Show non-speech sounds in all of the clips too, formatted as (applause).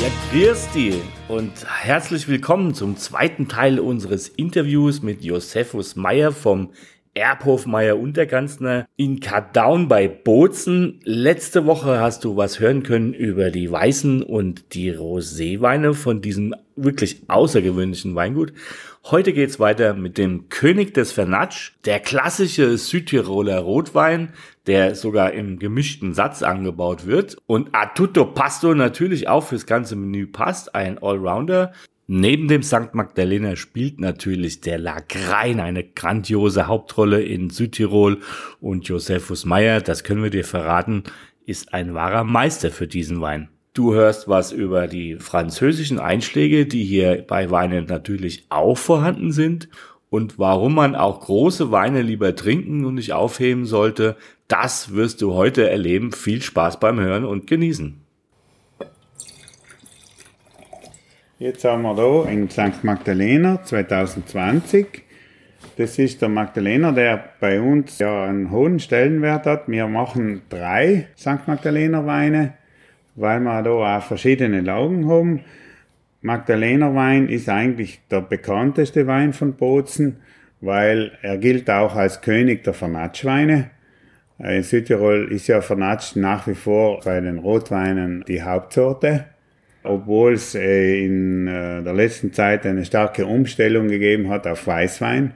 Ja, grüß dich und herzlich willkommen zum zweiten Teil unseres Interviews mit Josephus Meyer vom Erbhof Meyer Unterganzner in Kardaun bei Bozen. Letzte Woche hast du was hören können über die weißen und die Roséweine von diesem wirklich außergewöhnlichen Weingut. Heute geht's weiter mit dem König des Vernatsch, der klassische Südtiroler Rotwein, der sogar im gemischten Satz angebaut wird. Und a pasto natürlich auch fürs ganze Menü passt, ein Allrounder. Neben dem St. Magdalena spielt natürlich der Lagrein eine grandiose Hauptrolle in Südtirol und Josephus Meyer, das können wir dir verraten, ist ein wahrer Meister für diesen Wein. Du hörst was über die französischen Einschläge, die hier bei Weinen natürlich auch vorhanden sind und warum man auch große Weine lieber trinken und nicht aufheben sollte, das wirst du heute erleben. Viel Spaß beim Hören und Genießen. Jetzt haben wir hier in St. Magdalena 2020. Das ist der Magdalena, der bei uns ja einen hohen Stellenwert hat. Wir machen drei St. Magdalena Weine weil wir da auch verschiedene Lagen haben. Magdalena Wein ist eigentlich der bekannteste Wein von Bozen, weil er gilt auch als König der Vernatschweine. In Südtirol ist ja Vernatsch nach wie vor bei den Rotweinen die Hauptsorte. Obwohl es äh, in äh, der letzten Zeit eine starke Umstellung gegeben hat auf Weißwein,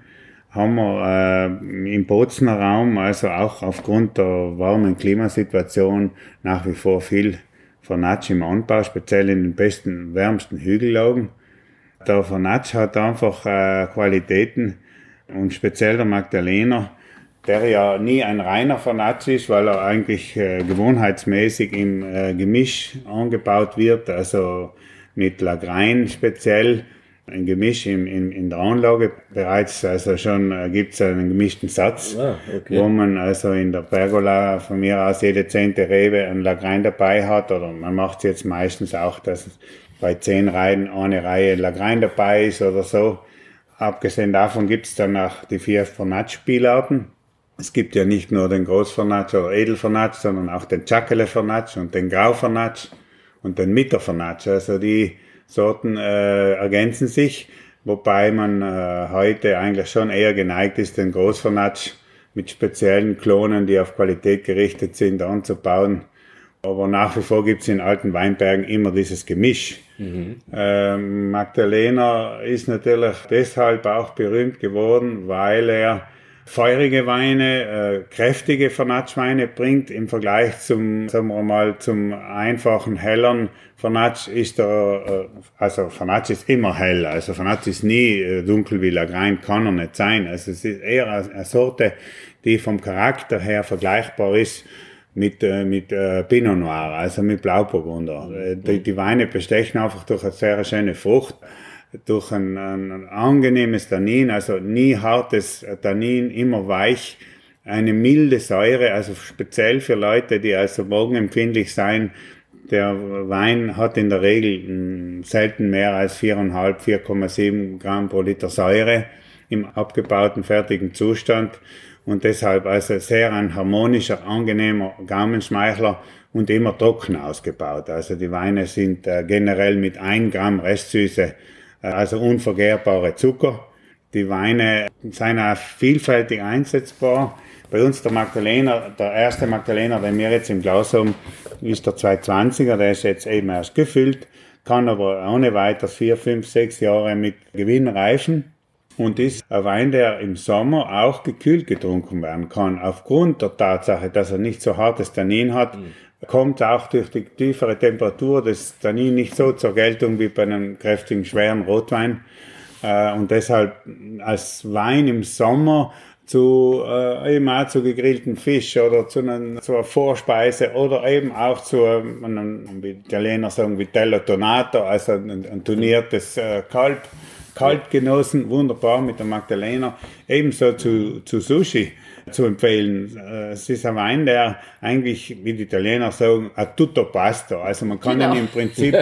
haben wir äh, im Bozener Raum, also auch aufgrund der warmen Klimasituation, nach wie vor viel Vernatsch im Anbau, speziell in den besten, wärmsten Hügellagen. Der Vernatsch hat einfach äh, Qualitäten. Und speziell der Magdalena, der ja nie ein reiner Vernatsch ist, weil er eigentlich äh, gewohnheitsmäßig im äh, Gemisch angebaut wird, also mit Lagrein speziell ein Gemisch in, in, in der Anlage bereits, also schon äh, gibt es einen gemischten Satz, ah, okay. wo man also in der Pergola von mir aus jede zehnte Rebe ein Lagrein dabei hat oder man macht es jetzt meistens auch, dass bei zehn Reihen eine Reihe Lagrein dabei ist oder so. Abgesehen davon gibt es dann auch die vier Vernatsch-Spielarten. Es gibt ja nicht nur den Großvernatsch oder Edelvernatsch, sondern auch den Chakele-Vernatsch und den Grauvernatsch und den Mittervernatsch. Also die Sorten äh, ergänzen sich, wobei man äh, heute eigentlich schon eher geneigt ist, den Großvernatsch mit speziellen Klonen, die auf Qualität gerichtet sind, anzubauen. Aber nach wie vor gibt es in alten Weinbergen immer dieses Gemisch. Mhm. Ähm, Magdalena ist natürlich deshalb auch berühmt geworden, weil er feurige Weine, äh, kräftige Vernatschweine bringt im Vergleich zum, sagen wir mal, zum einfachen, helleren Vernatsch ist der, äh, also Vernatsch ist immer hell, also Vernatsch ist nie äh, dunkel wie Lagrein, kann er nicht sein. Also es ist eher eine Sorte, die vom Charakter her vergleichbar ist mit, äh, mit äh, Pinot Noir, also mit Blauburgunder. Mhm. Die, die Weine bestechen einfach durch eine sehr schöne Frucht durch ein, ein angenehmes Tannin, also nie hartes Tannin, immer weich, eine milde Säure, also speziell für Leute, die also morgenempfindlich sein. Der Wein hat in der Regel hm, selten mehr als 4,5, 4,7 Gramm pro Liter Säure im abgebauten fertigen Zustand und deshalb also sehr ein harmonischer, angenehmer Gaumenschmeichler und immer trocken ausgebaut. Also die Weine sind äh, generell mit 1 Gramm Restsüße also unvergehrbare Zucker. Die Weine sind auch vielfältig einsetzbar. Bei uns der Magdalena, der erste Magdalena, den wir jetzt im Glas haben, ist der 220er, der ist jetzt eben erst gefüllt, kann aber ohne weiteres vier, fünf, sechs Jahre mit Gewinn reifen und ist ein Wein, der im Sommer auch gekühlt getrunken werden kann. Aufgrund der Tatsache, dass er nicht so hartes Tannin hat, mhm kommt auch durch die tiefere Temperatur des Tannin nicht so zur Geltung wie bei einem kräftigen, schweren Rotwein. Äh, und deshalb als Wein im Sommer zu äh, eben auch zu gegrillten Fisch oder zu einer, zu einer Vorspeise oder eben auch zu einem, wie Italiener sagen, Vitello Tonato, also ein, ein turniertes äh, Kalb kalt genossen, wunderbar mit der Magdalena. Ebenso zu, zu Sushi zu empfehlen. Äh, es ist ein Wein, der eigentlich, wie die Italiener sagen, a tutto pasto. Also man kann genau. ihn im Prinzip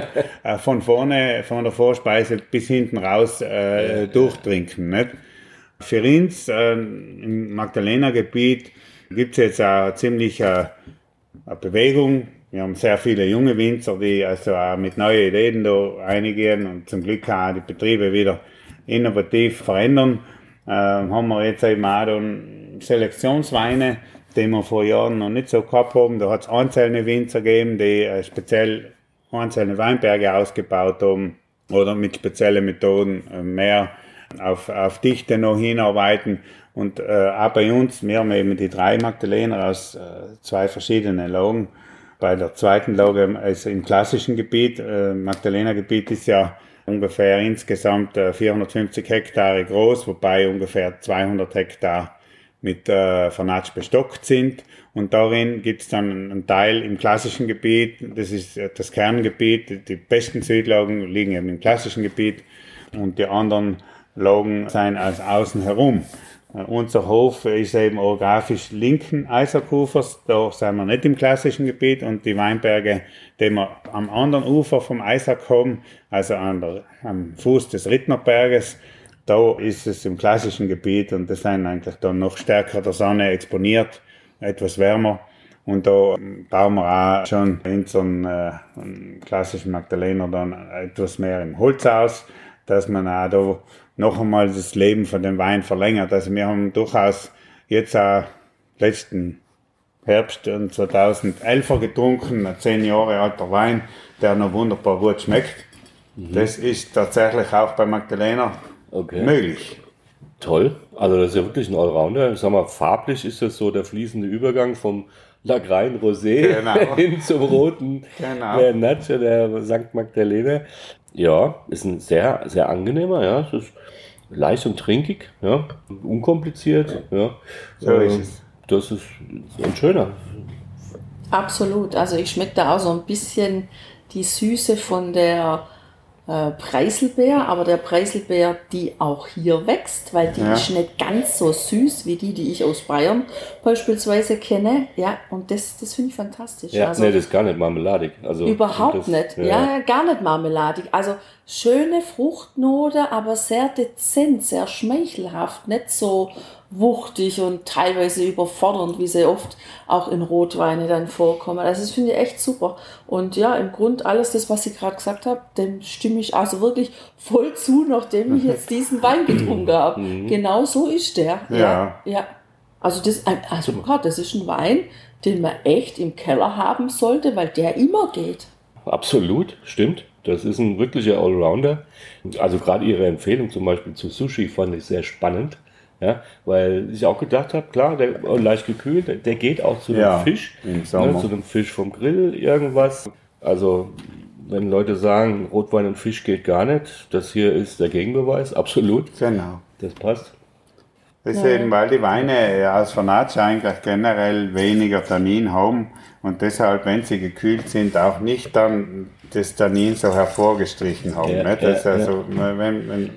äh, von vorne, von der Vorspeise bis hinten raus äh, durchtrinken. Nicht? Für uns äh, im Magdalena-Gebiet gibt es jetzt auch ziemlich äh, eine Bewegung. Wir haben sehr viele junge Winzer, die also auch mit neuen Ideen da einigen und zum Glück auch die Betriebe wieder innovativ verändern. Äh, haben wir jetzt eben auch dann Selektionsweine, die wir vor Jahren noch nicht so gehabt haben. Da hat es einzelne Winzer gegeben, die äh, speziell einzelne Weinberge ausgebaut haben oder mit speziellen Methoden äh, mehr auf, auf Dichte noch hinarbeiten. Und äh, auch bei uns, wir haben eben die drei Magdalener aus äh, zwei verschiedenen Lagen. Bei der zweiten Lage, also im klassischen Gebiet, äh, Magdalena-Gebiet ist ja ungefähr insgesamt äh, 450 Hektare groß, wobei ungefähr 200 Hektar mit äh, Vernatsch bestockt sind. Und darin gibt es dann einen Teil im klassischen Gebiet, das ist äh, das Kerngebiet, die besten Südlagen liegen eben im klassischen Gebiet und die anderen Lagen sind als außen herum. Unser Hof ist eben orographisch linken Eisackufers, da sind wir nicht im klassischen Gebiet. Und die Weinberge, die wir am anderen Ufer vom Eisack haben, also an der, am Fuß des Rittnerberges, da ist es im klassischen Gebiet. Und das sind eigentlich dann noch stärker der Sonne exponiert, etwas wärmer. Und da bauen wir auch schon in so einem äh, klassischen Magdalena dann etwas mehr im Holz aus, dass man auch da noch einmal das Leben von dem Wein verlängert. Also wir haben durchaus jetzt auch letzten Herbst 2011 getrunken, ein zehn Jahre alter Wein, der noch wunderbar gut schmeckt. Mhm. Das ist tatsächlich auch bei Magdalena okay. möglich. Toll, also das ist ja wirklich ein Allrounder. Ich sag mal, farblich ist das so der fließende Übergang vom Lagrein Rosé genau. (laughs) hin zum roten genau. der Natsche der St. Magdalena. Ja, ist ein sehr, sehr angenehmer, ja. Es ist leicht und trinkig, ja. Unkompliziert, ja. So ist ähm, es. Das ist ein schöner. Absolut. Also ich schmecke da auch so ein bisschen die Süße von der äh, Preiselbeer, aber der Preiselbeer, die auch hier wächst, weil die ja. ist nicht ganz so süß wie die, die ich aus Bayern beispielsweise kenne. Ja, und das, das finde ich fantastisch. Ja, also, nee, das ist gar nicht marmeladig. Also, überhaupt das, nicht. Ja. ja, gar nicht marmeladig. Also schöne Fruchtnote, aber sehr dezent, sehr schmeichelhaft, nicht so wuchtig und teilweise überfordernd, wie sie oft auch in Rotweine dann vorkommen. Also das finde ich echt super. Und ja, im Grund alles das, was ich gerade gesagt habe, dem stimme ich also wirklich voll zu, nachdem ich jetzt diesen Wein getrunken habe. Mhm. Genau so ist der. Ja. ja. ja. Also das, also Gott, das ist ein Wein, den man echt im Keller haben sollte, weil der immer geht. Absolut, stimmt. Das ist ein wirklicher Allrounder. Also gerade Ihre Empfehlung zum Beispiel zu Sushi fand ich sehr spannend. Ja, weil ich auch gedacht habe, klar, der leicht gekühlt, der, der geht auch zu einem ja, Fisch, ne, zu einem Fisch vom Grill, irgendwas. Also, wenn Leute sagen, Rotwein und Fisch geht gar nicht, das hier ist der Gegenbeweis, (laughs) absolut. Genau. Das passt. Das ist eben, weil die Weine aus Vernatsch eigentlich generell weniger Tannin haben und deshalb, wenn sie gekühlt sind, auch nicht dann das Tannin so hervorgestrichen haben. Ja, nicht? Das ja, also, ja. wenn, wenn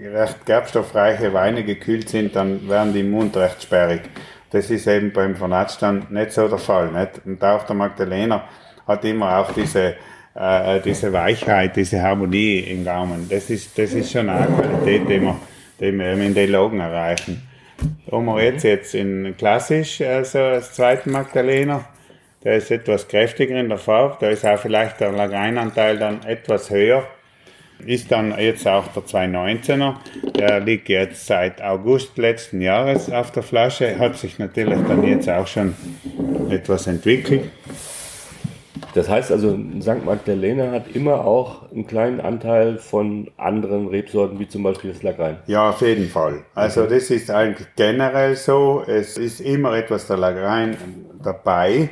recht gerbstoffreiche Weine gekühlt sind, dann werden die im Mund recht sperrig. Das ist eben beim Vernatsch dann nicht so der Fall. Nicht? Und auch der Magdalena hat immer auch diese, äh, diese Weichheit, diese Harmonie im Gaumen. Das ist, das ist schon eine Qualität, die wir, die wir in den Logen erreichen. Da haben wir jetzt, jetzt in klassisch, also als zweiten Magdalena, der ist etwas kräftiger in der Farbe, da ist auch vielleicht der Lagreinanteil dann etwas höher. Ist dann jetzt auch der 219er, der liegt jetzt seit August letzten Jahres auf der Flasche, hat sich natürlich dann jetzt auch schon etwas entwickelt. Das heißt also, St. Magdalena hat immer auch einen kleinen Anteil von anderen Rebsorten, wie zum Beispiel das Lagrein. Ja, auf jeden Fall. Also okay. das ist eigentlich generell so. Es ist immer etwas der Lagrein dabei.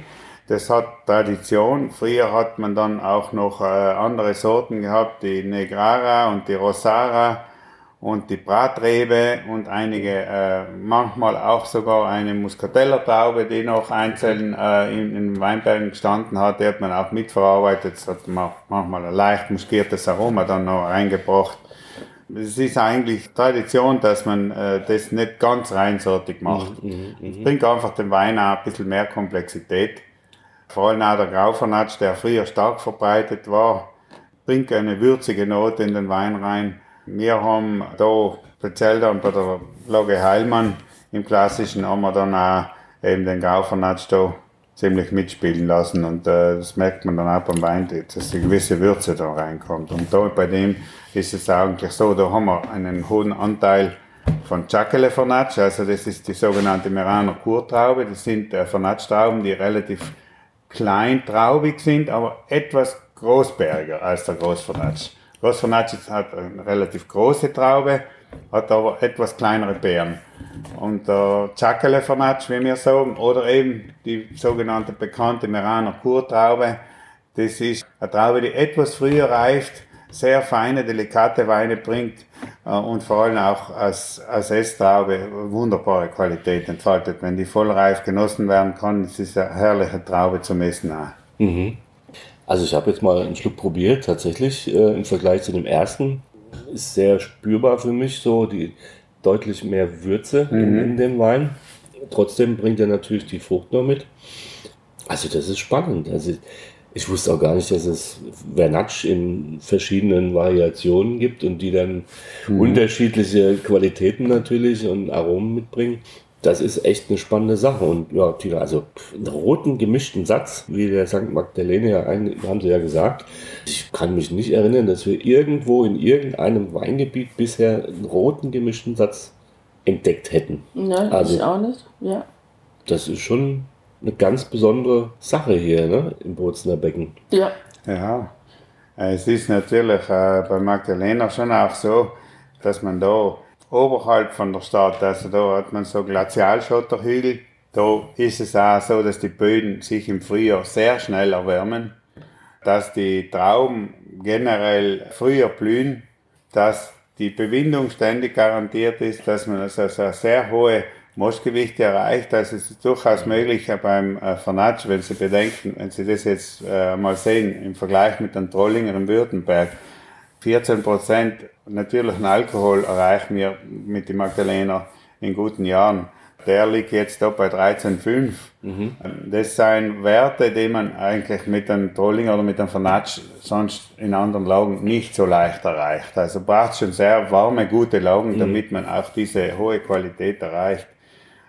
Das hat Tradition. Früher hat man dann auch noch äh, andere Sorten gehabt, die Negrara und die Rosara und die Bratrebe und einige, äh, manchmal auch sogar eine Muscateller-Taube, die noch einzeln äh, in, in Weinbergen gestanden hat, die hat man auch mitverarbeitet. Das hat man manchmal ein leicht muskiertes Aroma dann noch reingebracht. Es ist eigentlich Tradition, dass man äh, das nicht ganz reinsortig macht. Mhm, es bringt einfach dem Wein auch ein bisschen mehr Komplexität. Vor allem auch der Graufernatsch, der früher stark verbreitet war, bringt eine würzige Note in den Wein rein. Wir haben da, speziell dann bei der Lage Heilmann, im Klassischen haben wir dann auch eben den Graufernatsch da ziemlich mitspielen lassen und äh, das merkt man dann auch beim Wein, dass eine gewisse Würze da reinkommt. Und da bei dem ist es eigentlich so, da haben wir einen hohen Anteil von Chacele Fornacci, also das ist die sogenannte Meraner Kurtraube. Das sind äh, Fornacci-Trauben, die relativ kleintraubig sind, aber etwas großberger als der Großfornacci. Großfornacci hat eine relativ große Traube, hat aber etwas kleinere Beeren. Und der Chacale Fornacci, wie wir sagen, oder eben die sogenannte bekannte Meraner Kurtraube, das ist eine Traube, die etwas früher reift, sehr feine, delikate Weine bringt äh, und vor allem auch als, als Esstraube wunderbare Qualität entfaltet. Wenn die vollreif genossen werden kann, das ist eine herrliche Traube zum Essen auch. Mhm. Also ich habe jetzt mal einen Schluck probiert, tatsächlich äh, im Vergleich zu dem ersten. Ist sehr spürbar für mich so, die deutlich mehr Würze mhm. in, dem Wein. Trotzdem bringt er natürlich die Frucht noch mit. Also das ist spannend. Also ich wusste auch gar nicht, dass es Vernatsch in verschiedenen Variationen gibt und die dann mhm. unterschiedliche Qualitäten natürlich und Aromen mitbringen. Das ist echt eine spannende Sache. Und ja, Tina, also einen roten gemischten Satz, wie der St. Magdalene ja haben sie ja gesagt. Ich kann mich nicht erinnern, dass wir irgendwo in irgendeinem Weingebiet bisher einen roten gemischten Satz entdeckt hätten. Nein, also, ich auch nicht. Ja. Das ist schon eine ganz besondere Sache hier ne, im Bozner Becken. Ja. Ja, es ist natürlich äh, bei Magdalena schon auch so, dass man da oberhalb von der Stadt, also da hat man so Glazialschotterhügel, da ist es auch so, dass die Böden sich im Frühjahr sehr schnell erwärmen, dass die Trauben generell früher blühen, dass die Bewindung ständig garantiert ist, dass man also sehr hohe Moschgewichte erreicht. Es ist durchaus möglich beim äh, Fanatsch, wenn Sie bedenken, wenn Sie das jetzt äh, mal sehen, im Vergleich mit den Trollinger im Württemberg, 14 Prozent natürlichen Alkohol erreichen wir mit dem Magdalena in guten Jahren. Der liegt jetzt da bei 13,5. Mhm. Das sind Werte, die man eigentlich mit dem Trolling oder mit dem Fanatsch sonst in anderen Lagen nicht so leicht erreicht. Also braucht schon sehr warme, gute Lagen, mhm. damit man auch diese hohe Qualität erreicht.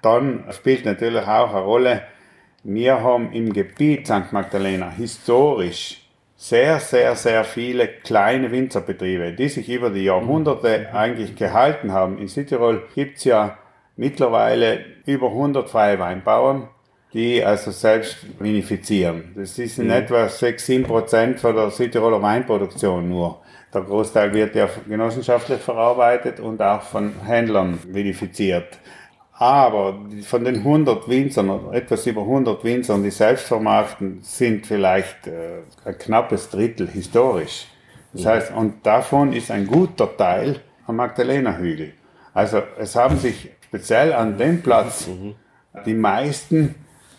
Dann spielt natürlich auch eine Rolle, wir haben im Gebiet St. Magdalena historisch sehr, sehr, sehr viele kleine Winzerbetriebe, die sich über die Jahrhunderte eigentlich gehalten haben. In Südtirol gibt es ja mittlerweile über 100 freie Weinbauern, die also selbst vinifizieren. Das ist in mhm. etwa 6, 7 Prozent von der Südtiroler Weinproduktion nur. Der Großteil wird ja genossenschaftlich verarbeitet und auch von Händlern vinifiziert. Aber von den 100 Winzern, etwas über 100 Winzern, die selbst vermarkten, sind vielleicht äh, ein knappes Drittel historisch. Das ja. heißt, und davon ist ein guter Teil am Magdalena-Hügel. Also es haben sich speziell an dem Platz mhm. die meisten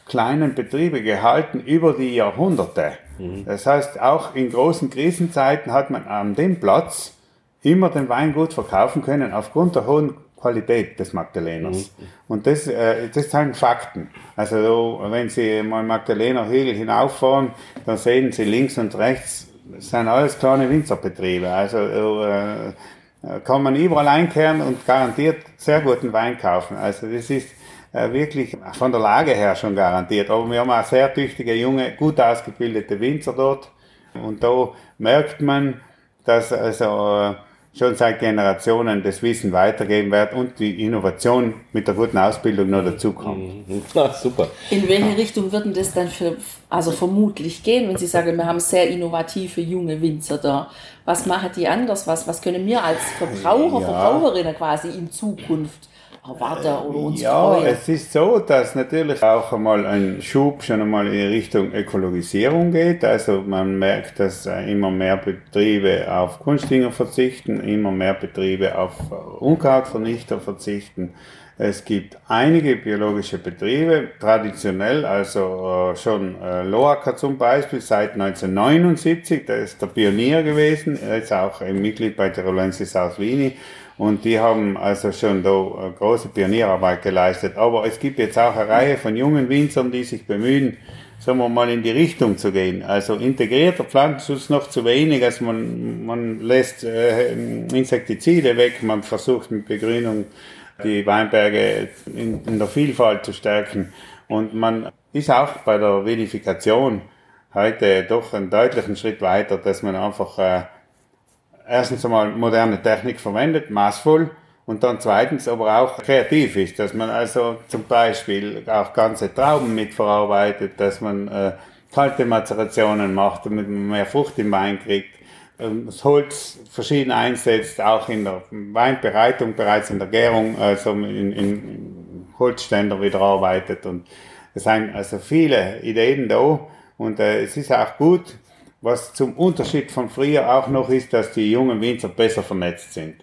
kleinen Betriebe gehalten über die Jahrhunderte. Mhm. Das heißt, auch in großen Krisenzeiten hat man an dem Platz immer den Wein gut verkaufen können aufgrund der hohen Qualität des Magdaleners. Mhm. Und das, äh, das sind Fakten. Also wenn Sie mal Magdalener Hügel hinauffahren, dann sehen Sie links und rechts, sind alles kleine Winzerbetriebe. Also äh, kann man überall einkehren und garantiert sehr guten Wein kaufen. Also das ist äh, wirklich von der Lage her schon garantiert. Aber wir haben auch sehr tüchtige, junge, gut ausgebildete Winzer dort. Und da merkt man, dass also äh, schon seit Generationen das Wissen weitergeben wird und die Innovation mit der guten Ausbildung noch dazukommt. Mhm. (laughs) Ja, super. In welche Richtung würden das dann für, also vermutlich gehen, wenn Sie sagen, wir haben sehr innovative junge Winzer da? Was machen die anders? Was, was können wir als Verbraucher, ja. Verbraucherinnen quasi in Zukunft erwarten oder uns Ja, freuen? es ist so, dass natürlich auch einmal ein Schub schon einmal in Richtung Ökologisierung geht. Also man merkt, dass immer mehr Betriebe auf Kunstdünger verzichten, immer mehr Betriebe auf Unkrautvernichter verzichten. Es gibt einige biologische Betriebe, traditionell, also äh, schon äh, Loacker zum Beispiel, seit 1979, der ist der Pionier gewesen, er ist auch ein Mitglied bei Tirolensis Wien und die haben also schon da äh, große Pionierarbeit geleistet. Aber es gibt jetzt auch eine Reihe von jungen Winzern, die sich bemühen, sagen wir mal, in die Richtung zu gehen. Also integrierter Pflanzenschutz noch zu wenig, also man, man lässt äh, Insektizide weg, man versucht mit Begrünung die Weinberge in, in der Vielfalt zu stärken. Und man ist auch bei der Vinifikation heute doch einen deutlichen Schritt weiter, dass man einfach äh, erstens einmal moderne Technik verwendet, maßvoll, und dann zweitens aber auch kreativ ist, dass man also zum Beispiel auch ganze Trauben mitverarbeitet, dass man äh, kalte Mazerationen macht, damit man mehr Frucht im Wein kriegt, ähm, das Holz verschieden einsetzt, auch in der Weinbereitung, bereits in der Gärung, also in, in Holzständer wieder arbeitet. Und es sind also viele Ideen da und äh, es ist auch gut, was zum Unterschied von früher auch noch ist, dass die jungen Winzer besser vernetzt sind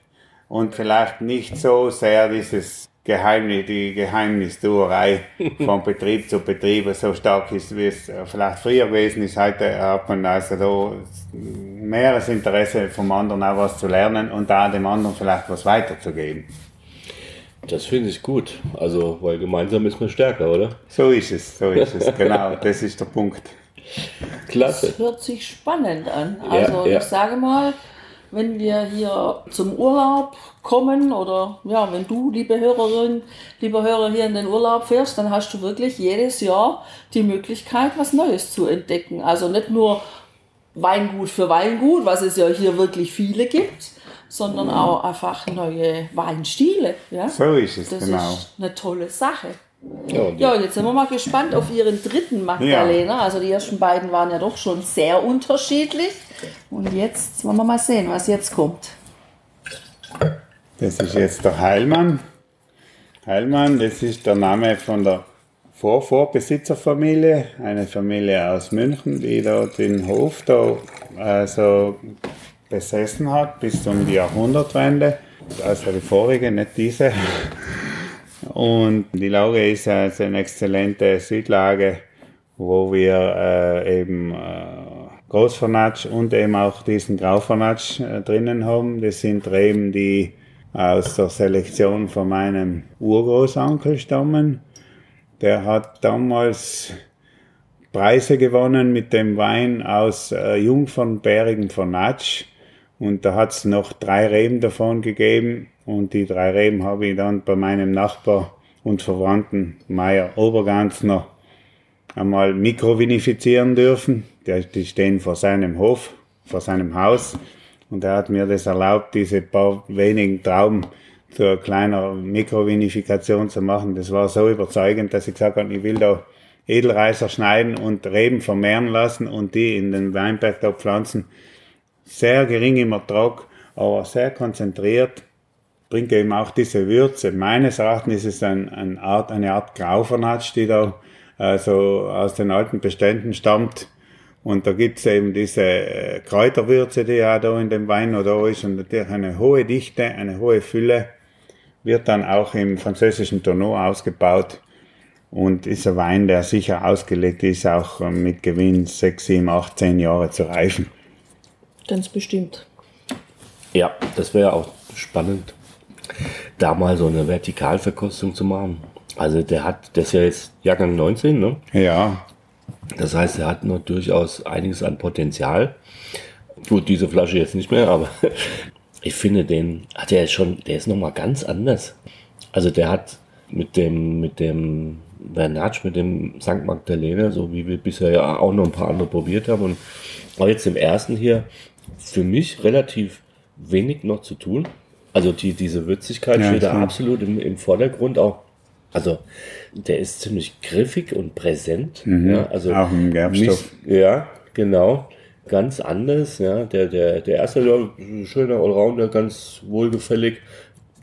und vielleicht nicht so sehr dieses Geheimnis, die Geheimnistuerei (laughs) von Betrieb zu Betrieb so stark ist, wie es vielleicht früher gewesen ist. Heute hat man also da mehres Interesse vom anderen auch was zu lernen und da dem anderen vielleicht was weiterzugeben. Das finde ich gut. Also, weil gemeinsam ist man stärker, oder? So ist es, so ist es, genau, das ist der Punkt. Klasse. Das hört sich spannend an. Also ja. ich sage mal, wenn wir hier zum Urlaub kommen oder ja, wenn du, liebe Hörerin, lieber Hörer, hier in den Urlaub fährst, dann hast du wirklich jedes Jahr die Möglichkeit, was Neues zu entdecken. Also nicht nur Weingut für Weingut, was es ja hier wirklich viele gibt, sondern auch einfach neue Weinstile. Ja? So ist es, Das genau. ist eine tolle Sache. Ja, und Ja, jetzt sind wir mal gespannt auf Ihren dritten Magdalena. Also die ersten beiden waren ja doch schon sehr unterschiedlich. Und jetzt wollen wir mal sehen, was jetzt kommt. Das ist jetzt der Heilmann. Heilmann, das ist der Name von der Vorvorbesitzerfamilie, eine Familie aus München, die da den Hof da also besessen hat bis um die Jahrhundertwende. Also die vorige, nicht diese. Und die Lage ist also eine exzellente Südlage, wo wir äh, eben äh, Großvernatsch und eben auch diesen Grauvernatsch äh, drinnen haben. Das sind Reben, die aus der Selektion von meinem Urgroßonkel stammen. Der hat damals Preise gewonnen mit dem Wein aus äh, jungfernbärigem Vernatsch. Und da hat es noch drei Reben davon gegeben. Und die drei Reben habe ich dann bei meinem Nachbar und Verwandten Meier Oberganzner einmal mikrovinifizieren dürfen. Die, stehen vor seinem Hof, vor seinem Haus. Und er hat mir das erlaubt, diese paar wenigen Trauben zu einer kleiner Mikrovinifikation zu machen. Das war so überzeugend, dass ich gesagt habe, ich will da Edelreiser schneiden und Reben vermehren lassen und die in den Weinberg da pflanzen. Sehr gering im Ertrag, aber sehr konzentriert, bringt eben auch diese Würze. Meines Erachtens ist es ein, ein Art, eine Art Grauvernatsch, die da also aus den alten Beständen stammt. Und da gibt's eben diese äh, Kräuterwürze, die ja da in dem Wein noch da ist und natürlich eine hohe Dichte, eine hohe Fülle, wird dann auch im französischen Tonneau ausgebaut und ist ein Wein, der sicher ausgelegt ist, auch äh, mit Gewinn 6, 7, 8, 10 Jahre zu reifen. Ganz bestimmt. Ja, das wäre auch spannend, da mal so eine Vertikalverkostung zu machen. Also der hat, der ist ja jetzt Jahrgang 19, ne? Ja, Das heißt, er hat noch durchaus einiges an Potenzial. Gut, diese Flasche jetzt nicht mehr, aber (laughs) ich finde den, hat er schon, der ist nochmal ganz anders. Also der hat mit dem, mit dem Bernatsch, mit dem St. Magdalena, so wie wir bisher ja auch noch ein paar andere probiert haben und auch jetzt im ersten hier, für mich relativ wenig noch zu tun. Also die, diese Würzigkeit Ja, steht da absolut im, im Vordergrund auch. Also der ist ziemlich griffig und präsent. Ja, also Mhm. auch im Gerbstoff. nicht- Ja, genau. Ganz anders. Ja, der, der, der erste ja, schöner Allrounder, ganz wohlgefällig.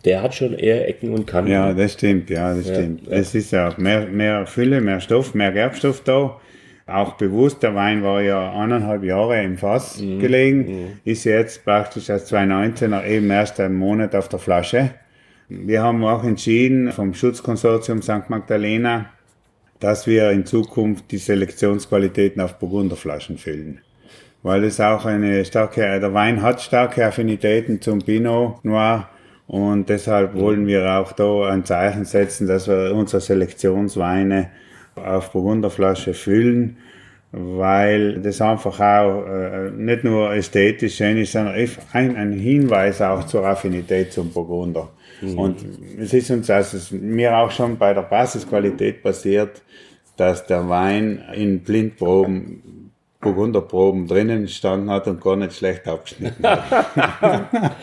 der hat schon eher Ecken und Kanten. Ja, das stimmt, ja, das Ja, stimmt. ja. Es ist ja mehr, mehr Fülle, mehr Stoff, mehr Gerbstoff da. Auch bewusst, der Wein war ja eineinhalb Jahre im Fass Mhm. gelegen, ist jetzt praktisch als 2019er eben erst einen Monat auf der Flasche. Wir haben auch entschieden vom Schutzkonsortium St. Magdalena, dass wir in Zukunft die Selektionsqualitäten auf Burgunderflaschen füllen. Weil es auch eine starke, der Wein hat starke Affinitäten zum Pinot Noir und deshalb wollen wir auch da ein Zeichen setzen, dass wir unsere Selektionsweine auf Burgunderflasche füllen, weil das einfach auch äh, nicht nur ästhetisch schön ist, sondern ein, ein Hinweis auch zur Affinität zum Burgunder. Und es ist uns also mir auch schon bei der Basisqualität passiert, dass der Wein in Blindproben, Burgunderproben drinnen gestanden hat und gar nicht schlecht abgeschnitten hat. (laughs)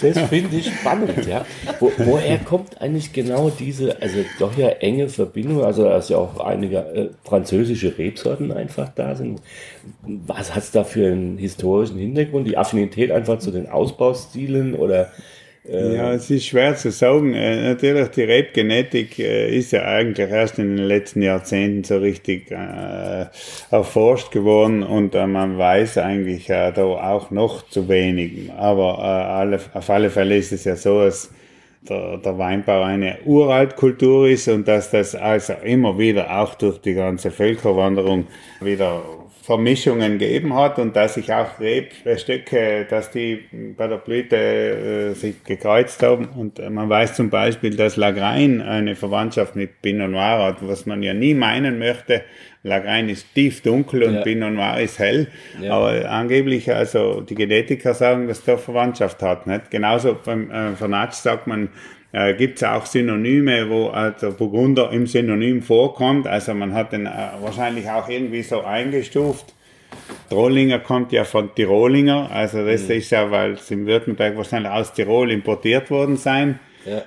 Das finde ich spannend, ja. Wo, woher kommt eigentlich genau diese, also doch ja enge Verbindung, also dass ja auch einige äh, französische Rebsorten einfach da sind. Was hat es da für einen historischen Hintergrund? Die Affinität einfach zu den Ausbaustilen oder Ja, es ist schwer zu sagen. Äh, Natürlich, die Rebgenetik äh, ist ja eigentlich erst in den letzten Jahrzehnten so richtig äh, erforscht geworden und äh, man weiß eigentlich äh, da auch noch zu wenig. Aber äh, alle, auf alle Fälle ist es ja so, dass der, der Weinbau eine Uraltkultur ist und dass das also immer wieder auch durch die ganze Völkerwanderung wieder Vermischungen gegeben hat und dass sich auch Rebstöcke, dass die bei der Blüte äh, sich gekreuzt haben. Und äh, man weiß zum Beispiel, dass Lagrein eine Verwandtschaft mit Pinot Noir hat, was man ja nie meinen möchte. Lagrein ist tief dunkel und Ja. Pinot Noir ist hell. Ja. Aber angeblich, also die Genetiker sagen, dass der Verwandtschaft hat. Nicht? Genauso beim äh, Vernatsch sagt man, äh, gibt es auch Synonyme, wo äh, der Burgunder im Synonym vorkommt. Also man hat den äh, wahrscheinlich auch irgendwie so eingestuft. Trollinger kommt ja von Tirolinger, also das ist ja, weil es in Württemberg wahrscheinlich aus Tirol importiert worden sein. ja,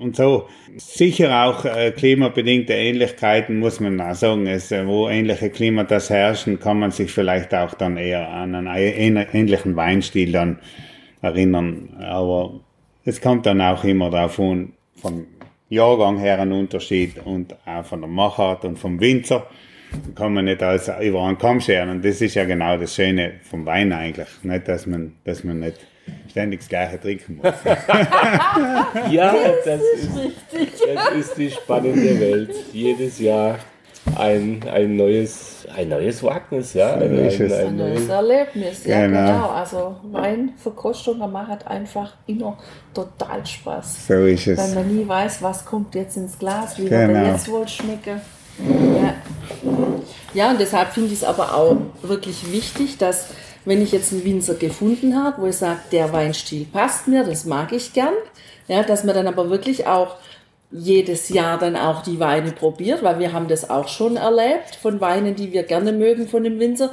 Und so, sicher auch äh, klimabedingte Ähnlichkeiten, muss man auch sagen. Es, äh, wo ähnliche Klimata herrschen, kann man sich vielleicht auch dann eher an einen ähn- ähnlichen Weinstil dann erinnern. Aber es kommt dann auch immer an, vom Jahrgang her ein Unterschied und auch von der Machart und vom Winzer. Kann man nicht alles über einen Kamm scheren. Und das ist ja genau das Schöne vom Wein eigentlich. Nicht, dass man, dass man nicht ständig das Gleiche trinken muss. (laughs) ja das, ist, das ist die spannende Welt. Jedes Jahr ein, ein, neues, ein neues Wagnis, ja. Ein, ein, Ein ein neues Erlebnis, ja Genau. genau. Also Weinverkostung macht einfach immer total Spaß. So ist es. Weil man nie weiß, was kommt jetzt ins Glas, wie wird Genau. er jetzt wohl schmecken. Ja. ja, und deshalb finde ich es aber auch wirklich wichtig, dass wenn ich jetzt einen Winzer gefunden habe, wo ich sage, der Weinstil passt mir, das mag ich gern, ja, dass man dann aber wirklich auch jedes Jahr dann auch die Weine probiert, weil wir haben das auch schon erlebt von Weinen, die wir gerne mögen von dem Winzer.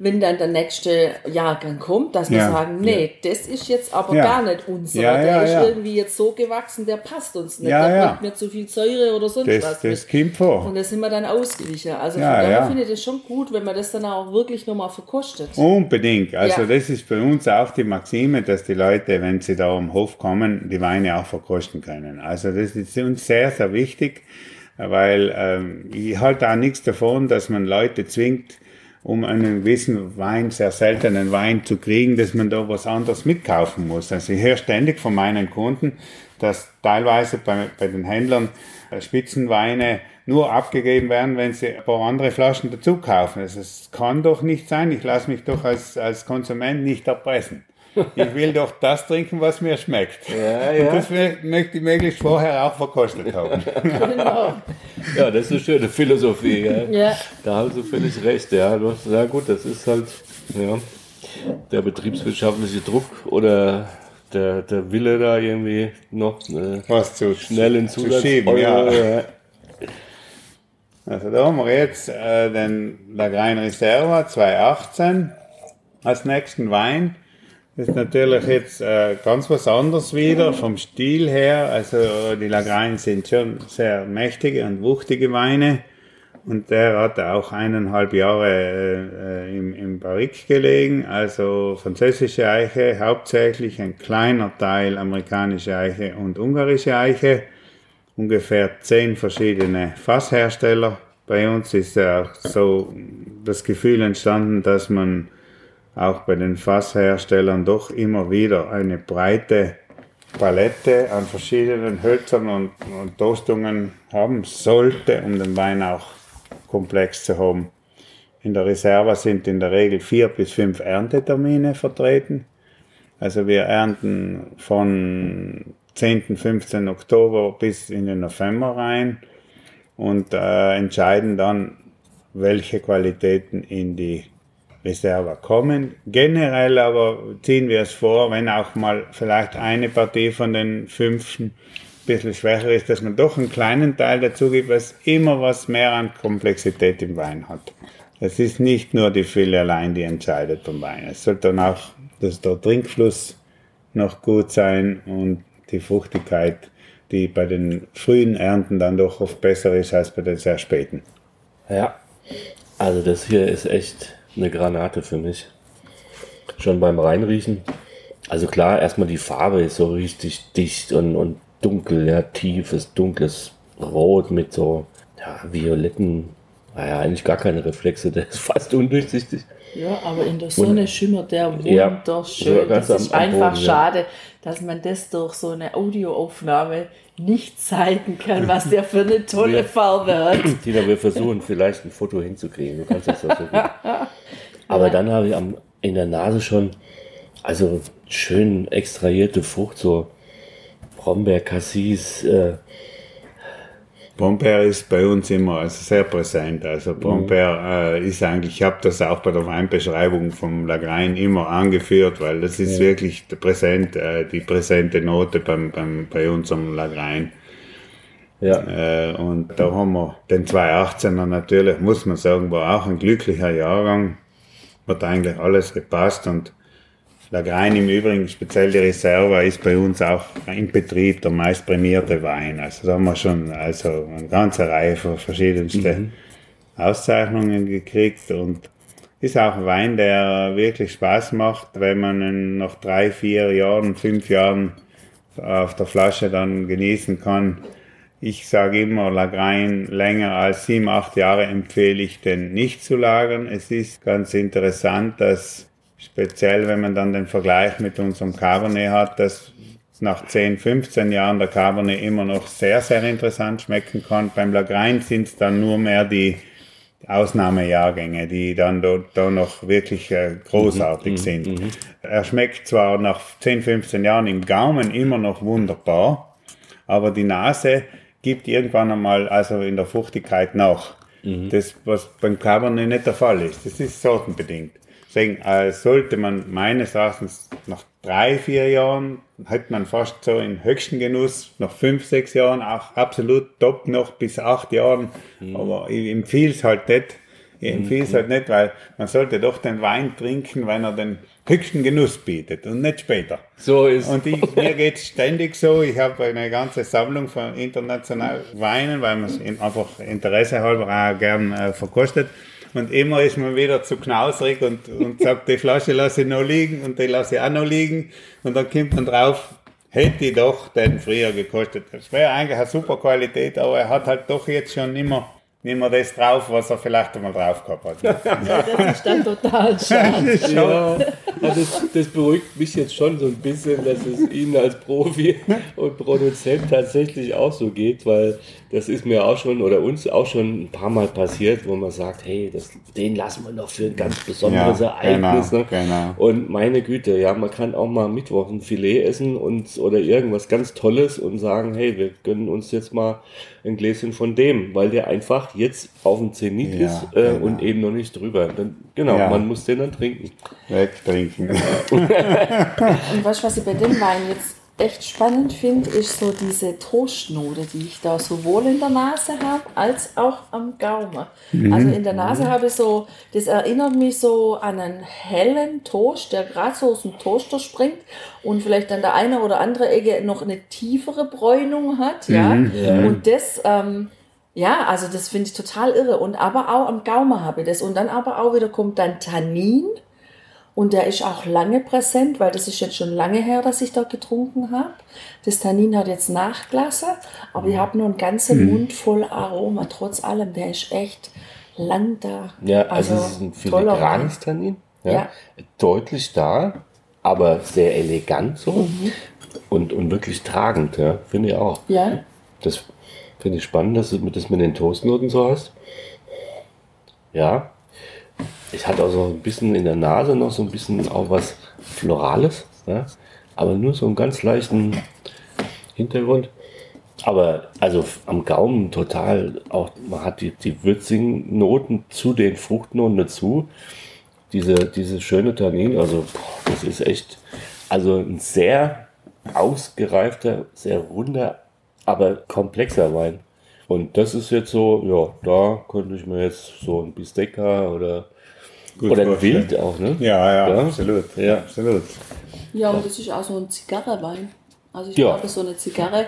Wenn dann der nächste Jahrgang kommt, dass wir Ja. sagen, nee, das ist jetzt aber Ja. gar nicht unser. Ja, der ja, ist ja. irgendwie jetzt so gewachsen, der passt uns nicht. Ja, der ja. bringt mir zu viel Säure oder sonst Das, was. das kommt vor. Und da sind wir dann ausgeglichen. Also Ja, von daher ja. finde ich das schon gut, wenn man das dann auch wirklich nochmal verkostet. Unbedingt. Also Ja. das ist bei uns auch die Maxime, dass die Leute, wenn sie da am Hof kommen, die Weine auch verkosten können. Also das ist uns sehr, sehr wichtig, weil ähm, ich halte auch nichts davon, dass man Leute zwingt, um einen gewissen Wein, sehr seltenen Wein zu kriegen, dass man da was anderes mitkaufen muss. Also ich höre ständig von meinen Kunden, dass teilweise bei, bei den Händlern äh, Spitzenweine nur abgegeben werden, wenn sie ein paar andere Flaschen dazu kaufen. Also es kann doch nicht sein. Ich lasse mich doch als, als Konsument nicht erpressen. Ich will doch das trinken, was mir schmeckt. Ja, Und ja. das will, möchte ich möglichst vorher auch verkostet haben. Genau. ja, das ist eine schöne Philosophie. Ja. Ja. Da hast du völlig recht. Ja, du hast, ja gut, das ist halt ja, der betriebswirtschaftliche Druck oder der, der Wille da irgendwie noch eine Was zu schnellen zu Zusatz schieben, Euro, ja. ja. Also da haben wir jetzt äh, den Lagrein Reserva 2018 als nächsten Wein. Das ist natürlich jetzt äh, ganz was anderes wieder vom Stil her. Also die Lagrein sind schon sehr mächtige und wuchtige Weine. Und der hat auch eineinhalb Jahre äh, im, im Barrique gelegen, also französische Eiche, hauptsächlich ein kleiner Teil amerikanische Eiche und ungarische Eiche. Ungefähr zehn verschiedene Fasshersteller. Bei uns ist ja so das Gefühl entstanden, dass man auch bei den Fassherstellern doch immer wieder eine breite Palette an verschiedenen Hölzern und, und Toastungen haben sollte, um den Wein auch komplex zu haben. In der Reserve sind in der Regel vier bis fünf Erntetermine vertreten. Also wir ernten von 10. 15. Oktober bis in den November rein und äh, entscheiden dann, welche Qualitäten in die Reserve kommen. Generell aber ziehen wir es vor, wenn auch mal vielleicht eine Partie von den fünften bisschen schwächer ist, dass man doch einen kleinen Teil dazu gibt, was immer was mehr an Komplexität im Wein hat. Es ist nicht nur die Fülle allein, die entscheidet beim Wein. Es sollte dann auch dass der Trinkfluss noch gut sein und die Fruchtigkeit, die bei den frühen Ernten dann doch oft besser ist als bei den sehr späten. Ja, also das hier ist echt eine Granate für mich. Schon beim Reinriechen. Also klar, erstmal die Farbe ist so richtig dicht und, und dunkel, ja, tiefes, dunkles Rot mit so ja, violetten, naja, eigentlich gar keine Reflexe, (laughs) der ist fast undurchsichtig. Ja, aber in der Sonne und, schimmert der wunderschön. Ja, das ist am, einfach Boden, schade, dass man das durch so eine Audioaufnahme nicht zeigen kann, was der für eine tolle Farbe hat. Tina, wir versuchen vielleicht ein Foto hinzukriegen. Du kannst das so gut. Aber ja. dann habe ich am, in der Nase schon, also schön extrahierte Frucht, so Brombeer, Cassis. Äh. Brombeer ist bei uns immer also sehr präsent. Also Brombeer äh, ist eigentlich, ich habe das auch bei der Weinbeschreibung vom Lagrein immer angeführt, weil das ist ja. wirklich präsent, äh, die präsente Note beim, beim, bei unserem Lagrein. Ja. Äh, und da haben wir den 218er natürlich, muss man sagen, war auch ein glücklicher Jahrgang. Hat eigentlich alles gepasst und Lagrein im Übrigen, speziell die Reserva, ist bei uns auch im Betrieb der meist prämierte Wein. Also da haben wir schon also eine ganze Reihe von verschiedensten mhm. Auszeichnungen gekriegt und ist auch ein Wein, der wirklich Spaß macht, wenn man ihn nach drei, vier Jahren, fünf Jahren auf der Flasche dann genießen kann. Ich sage immer, Lagrein länger als sieben, acht Jahre empfehle ich den nicht zu lagern. Es ist ganz interessant, dass Speziell, wenn man dann den Vergleich mit unserem Cabernet hat, dass nach 10, 15 Jahren der Cabernet immer noch sehr, sehr interessant schmecken kann. Beim Lagrein sind es dann nur mehr die Ausnahmejahrgänge, die dann da, da noch wirklich äh, großartig mhm, sind. Mhm. Er schmeckt zwar nach 10, 15 Jahren im Gaumen immer noch wunderbar, aber die Nase gibt irgendwann einmal also in der Fruchtigkeit nach. Mhm. Das, was beim Cabernet nicht der Fall ist. Das ist sortenbedingt. Deswegen äh, sollte man meines Erachtens nach drei, vier Jahren, hat man fast so in höchsten Genuss, nach fünf, sechs Jahren auch absolut top noch bis acht Jahren. Mhm. Aber ich empfehle es halt nicht. Ich empfehle es mhm. halt nicht, weil man sollte doch den Wein trinken, wenn er den höchsten Genuss bietet und nicht später. So ist Und ich, mir geht es ständig so. Ich habe eine ganze Sammlung von internationalen Weinen, weil man es einfach Interesse halber auch gern äh, verkostet. Und immer ist man wieder zu knausrig und, und sagt, die Flasche lasse ich noch liegen und die lasse ich auch noch liegen. Und dann kommt man drauf, hätte ich doch den früher gekostet. Das wäre eigentlich eine super Qualität, aber er hat halt doch jetzt schon immer nicht mehr das drauf, was er vielleicht einmal drauf gehabt hat. Ja, das ist dann total (laughs) schade. ja, das, das, beruhigt mich jetzt schon so ein bisschen, dass es Ihnen als Profi und Produzent tatsächlich auch so geht, weil das ist mir auch schon oder uns auch schon ein paar Mal passiert, wo man sagt, hey, das, den lassen wir noch für ein ganz besonderes ja, Ereignis. Genau, ne? genau. Und meine Güte, ja, man kann auch mal Mittwoch ein Filet essen und oder irgendwas ganz Tolles und sagen, hey, wir gönnen uns jetzt mal ein Gläschen von dem, weil der einfach jetzt auf dem Zenit ja, ist äh, genau. und eben noch nicht drüber. Dann, genau, ja. man muss den dann trinken. Wegtrinken. (laughs) und weißt du, was ich bei dem Wein jetzt echt spannend finde, ist so diese Toastnote, die ich da sowohl in der Nase habe, als auch am Gaumen. Mhm. Also in der Nase habe ich so, das erinnert mich so an einen hellen Toast, der gerade so aus dem Toaster springt und vielleicht an der einen oder anderen Ecke noch eine tiefere Bräunung hat. Ja? Mhm. ja. Und das... Ähm, Ja, also das finde ich total irre. Und aber auch am Gaumen habe ich das. Und dann aber auch wieder kommt dann Tannin. Und der ist auch lange präsent, weil das ist jetzt schon lange her, dass ich dort getrunken habe. Das Tannin hat jetzt nachgelassen, aber ich habe nur einen ganzen Mhm. Mund voll Aroma, trotz allem. Der ist echt lang da. Ja, also, es ist ein filigranes Tannin. Ja. Ja. Deutlich da, aber sehr elegant so. Mhm. Und, und wirklich tragend, ja, finde ich auch. Ja, Das finde ich spannend, dass du das mit den Toastnoten so hast. Ja. Ich hatte auch so ein bisschen in der Nase noch so ein bisschen auch was Florales, ja? aber nur so einen ganz leichten Hintergrund. Aber also am Gaumen total auch, man hat die, die würzigen Noten zu den Fruchtnoten dazu. Diese, diese schöne Tannin, also boah, das ist echt, also ein sehr ausgereifter, sehr runder, aber komplexer Wein. Und das ist jetzt so, ja, da könnte ich mir jetzt so ein Bistecca oder, Gut oder ein. Wild auch, ne? Ja, ja, Ja. absolut. Ja. absolut. ja und das ist auch so ein Zigarrewein. Also ich Ja. glaube, so eine Zigarre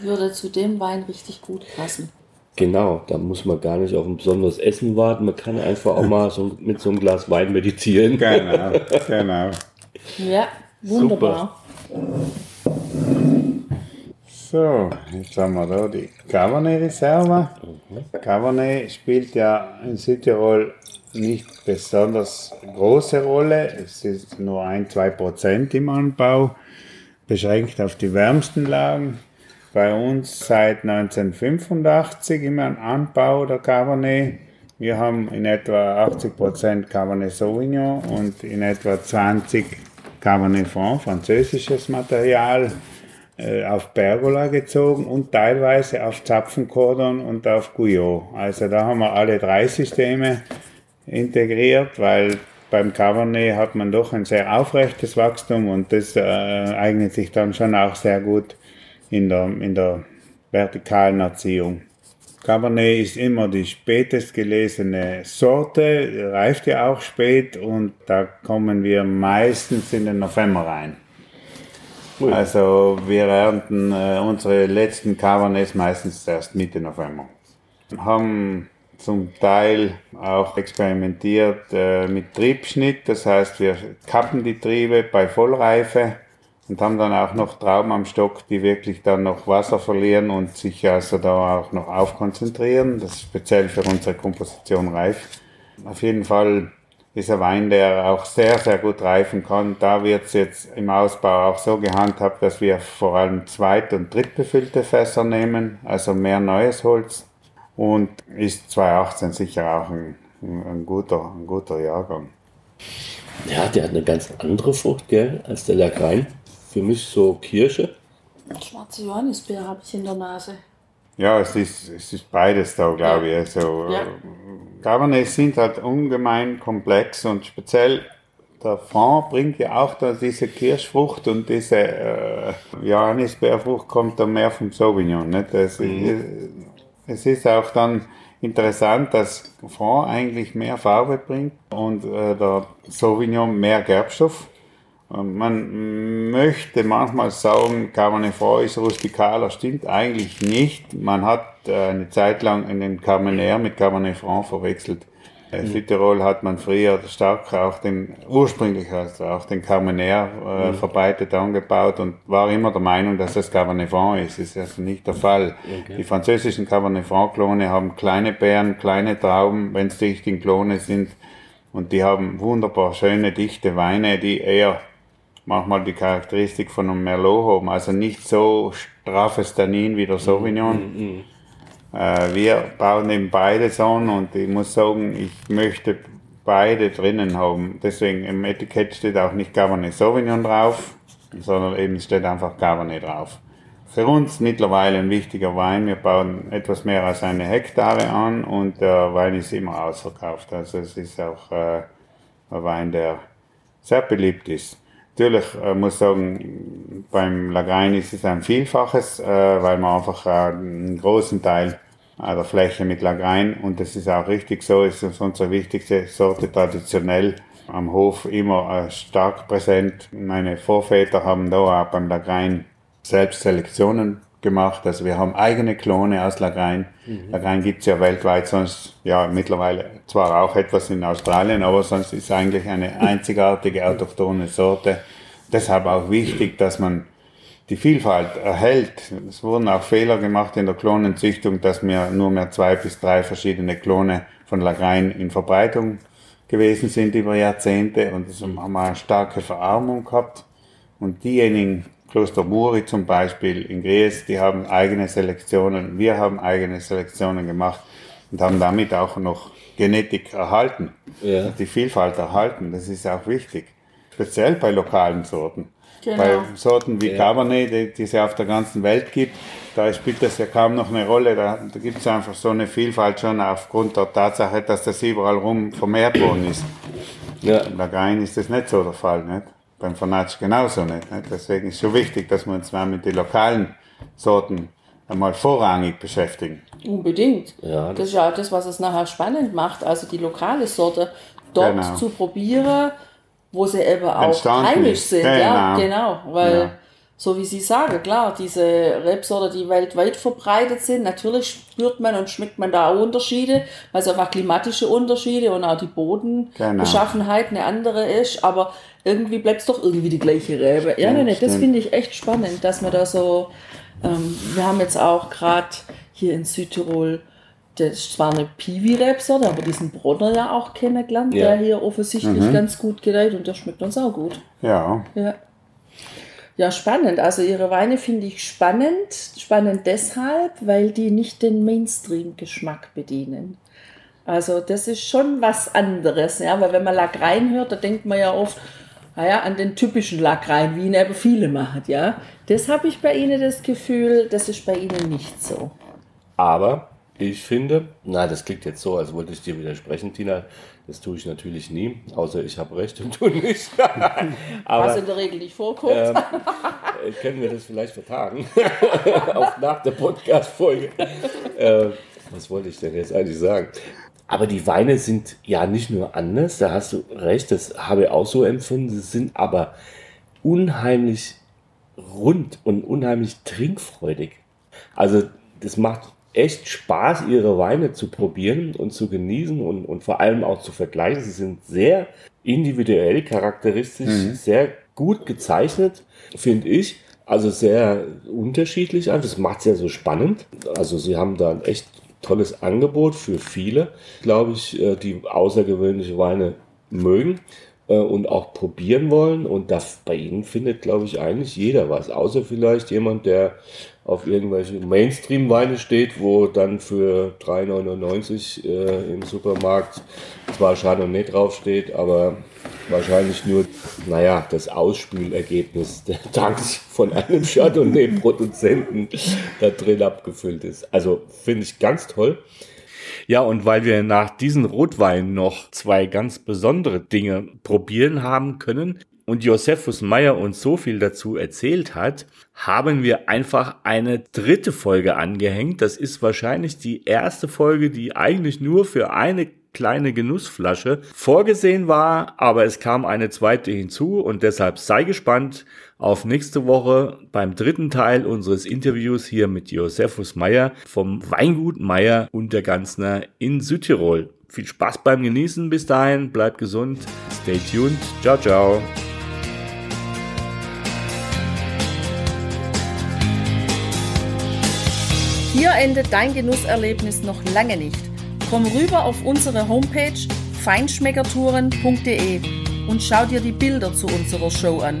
würde zu dem Wein richtig gut passen. Genau, da muss man gar nicht auf ein besonderes Essen warten. Man kann einfach auch mal so mit so einem Glas Wein meditieren. Genau, genau. Ja, wunderbar. So, jetzt haben wir da die Cabernet Reserve. Cabernet spielt ja in Südtirol nicht besonders große Rolle. Es ist nur ein, zwei Prozent im Anbau, beschränkt auf die wärmsten Lagen. Bei uns seit 1985 im Anbau der Cabernet. Wir haben in etwa 80 Prozent Cabernet Sauvignon und in etwa 20% Cabernet Franc, französisches Material auf Pergola gezogen und teilweise auf Zapfenkordon und auf Guyot. Also da haben wir alle drei Systeme integriert, weil beim Cabernet hat man doch ein sehr aufrechtes Wachstum und das äh, eignet sich dann schon auch sehr gut in der, in der vertikalen Erziehung. Cabernet ist immer die spätest gelesene Sorte, reift ja auch spät und da kommen wir meistens in den November rein. Ui. Also wir ernten äh, unsere letzten Cabernets meistens erst Mitte November. Haben zum Teil auch experimentiert äh, mit Triebschnitt, das heißt wir kappen die Triebe bei Vollreife und haben dann auch noch Trauben am Stock, die wirklich dann noch Wasser verlieren und sich also da auch noch aufkonzentrieren. Das ist speziell für unsere Komposition reif. Auf jeden Fall ist ein Wein, der auch sehr, sehr gut reifen kann. Da wird es jetzt im Ausbau auch so gehandhabt, dass wir vor allem zweit- und drittbefüllte Fässer nehmen, also mehr neues Holz. Und ist 2018 sicher auch ein, ein, guter, ein guter Jahrgang. Ja, der hat eine ganz andere Frucht, gell, als der Lagrein. Für mich so Kirsche. Schwarze Johannisbeer habe ich in der Nase. Ja, es ist, es ist beides da, glaube ich. Also, Ja. Cabernets sind halt ungemein komplex und speziell der Fond bringt ja auch da diese Kirschfrucht und diese äh, Johannisbeerfrucht kommt dann mehr vom Sauvignon. Nicht? Das, Es ist auch dann interessant, dass Fond eigentlich mehr Farbe bringt und äh, der Sauvignon mehr Gerbstoff. Und Man möchte manchmal sagen, Cabernet Franc ist rustikaler, stimmt eigentlich nicht. Man hat äh, eine Zeit lang in den Carmener mit Cabernet Franc verwechselt. In Südtirol hat man früher stark auch den, ursprünglich also auch den Carmener äh, verbreitet angebaut und war immer der Meinung, dass das Cabernet Franc ist. Das ist also nicht der Fall. Die französischen Cabernet Franc Klone haben kleine Beeren, kleine Trauben, wenn es die richtigen Klone sind. Und die haben wunderbar schöne, dichte Weine, die eher manchmal die Charakteristik von einem Merlot haben. Also nicht so straffes Tannin wie der Sauvignon. Äh, wir bauen eben beides an und ich muss sagen, ich möchte beide drinnen haben. Deswegen im Etikett steht auch nicht Cabernet Sauvignon drauf, sondern eben steht einfach Cabernet drauf. Für uns mittlerweile ein wichtiger Wein. Wir bauen etwas mehr als eine Hektare an und der Wein ist immer ausverkauft. Also es ist auch äh, ein Wein, der sehr beliebt ist. Natürlich äh, muss ich sagen, beim Lagrein ist es ein Vielfaches, äh, weil man einfach äh, einen großen Teil der Fläche mit Lagrein, und das ist auch richtig so, ist unsere wichtigste Sorte traditionell am Hof immer äh, stark präsent. Meine Vorväter haben da auch beim Lagrein selbst Selektionen gemacht. Also wir haben eigene Klone aus Lagrein. Mhm. Lagrein gibt's ja weltweit, sonst ja mittlerweile zwar auch etwas in Australien, aber sonst ist eigentlich eine einzigartige autochtone Sorte. Deshalb auch wichtig, dass man die Vielfalt erhält. Es wurden auch Fehler gemacht in der Klonenzüchtung, dass wir nur mehr zwei bis drei verschiedene Klone von Lagrein in Verbreitung gewesen sind über Jahrzehnte und es haben wir eine starke Verarmung gehabt. Und diejenigen, Kloster Muri zum Beispiel in Gries, die haben eigene Selektionen, wir haben eigene Selektionen gemacht und haben damit auch noch Genetik erhalten, ja. die Vielfalt erhalten. Das ist auch wichtig, speziell bei lokalen Sorten. Genau. Bei Sorten wie ja. Cabernet, die, die es ja auf der ganzen Welt gibt, da spielt das ja kaum noch eine Rolle. Da, da gibt es einfach so eine Vielfalt schon aufgrund der Tatsache, dass das überall rum vermehrt worden ist. Ja. Bei Gein ist das nicht so der Fall. Nicht? Beim Fanatsch genauso nicht, nicht. Deswegen ist es so wichtig, dass wir uns mal mit den lokalen Sorten einmal vorrangig beschäftigen. Unbedingt. Ja, das, das ist ja auch das, was es nachher spannend macht. Also die lokale Sorte dort genau. zu probieren wo sie eben auch heimisch sind. Genau. Ja, genau. Weil, ja. so wie Sie sagen, klar, diese Rebsorte, die weltweit verbreitet sind, natürlich spürt man und schmeckt man da auch Unterschiede, weil es einfach klimatische Unterschiede und auch die Bodenbeschaffenheit genau. eine andere ist, aber irgendwie bleibt es doch irgendwie die gleiche Rebe. Ja, ja nee, das finde ich echt spannend, dass man da so, ähm, wir haben jetzt auch gerade hier in Südtirol das ist zwar eine Piwi-Rebsorte, aber diesen Bronner ja auch kennengelernt, ja. der hier offensichtlich mhm. ganz gut gedeiht und der schmeckt uns auch gut. Ja. Ja, ja spannend. Also ihre Weine finde ich spannend. Spannend deshalb, weil die nicht den Mainstream-Geschmack bedienen. Also das ist schon was anderes, ja, weil wenn man Lagrein hört, da denkt man ja oft, naja, an den typischen Lagrein, wie ihn aber viele machen, ja. Das habe ich bei Ihnen das Gefühl, das ist bei Ihnen nicht so. Aber ich finde, na, das klingt jetzt so, als wollte ich dir widersprechen, Tina. Das tue ich natürlich nie, außer ich habe recht und du nicht. (laughs) Aber, Was in der Regel nicht vorkommt. Ähm, äh, können wir das vielleicht vertagen? (laughs) Auf nach der Podcast-Folge. Äh, was wollte ich denn jetzt eigentlich sagen? Aber die Weine sind ja nicht nur anders, da hast du recht, das habe ich auch so empfunden. Sie sind aber unheimlich rund und unheimlich trinkfreudig. Also das macht echt Spaß, ihre Weine zu probieren und zu genießen und, und vor allem auch zu vergleichen. Sie sind sehr individuell, charakteristisch, mhm. sehr gut gezeichnet, finde ich. Also sehr unterschiedlich. Das macht es ja so spannend. Also sie haben da echt tolles Angebot für viele, glaube ich, äh, die außergewöhnliche Weine mögen und auch probieren wollen. Und das, bei ihnen findet, glaube ich, eigentlich jeder was. Außer vielleicht jemand, der auf irgendwelche Mainstream-Weine steht, wo dann für 3,99 äh, im Supermarkt zwar Chardonnay draufsteht, aber wahrscheinlich nur, naja, das Ausspülergebnis (laughs) der Tanks von einem Chardonnay-Produzenten da drin abgefüllt ist. Also finde ich ganz toll. Ja, und weil wir nach diesen Rotweinen noch zwei ganz besondere Dinge probieren haben können, und Josephus Meyer uns so viel dazu erzählt hat, haben wir einfach eine dritte Folge angehängt. Das ist wahrscheinlich die erste Folge, die eigentlich nur für eine kleine Genussflasche vorgesehen war, aber es kam eine zweite hinzu und deshalb sei gespannt auf nächste Woche beim dritten Teil unseres Interviews hier mit Josephus Meyer vom Weingut Meyer und der Ganzner in Südtirol. Viel Spaß beim Genießen bis dahin, bleibt gesund, stay tuned, ciao ciao. Hier endet dein Genusserlebnis noch lange nicht. Komm rüber auf unsere Homepage feinschmeckertouren.de und schau dir die Bilder zu unserer Show an.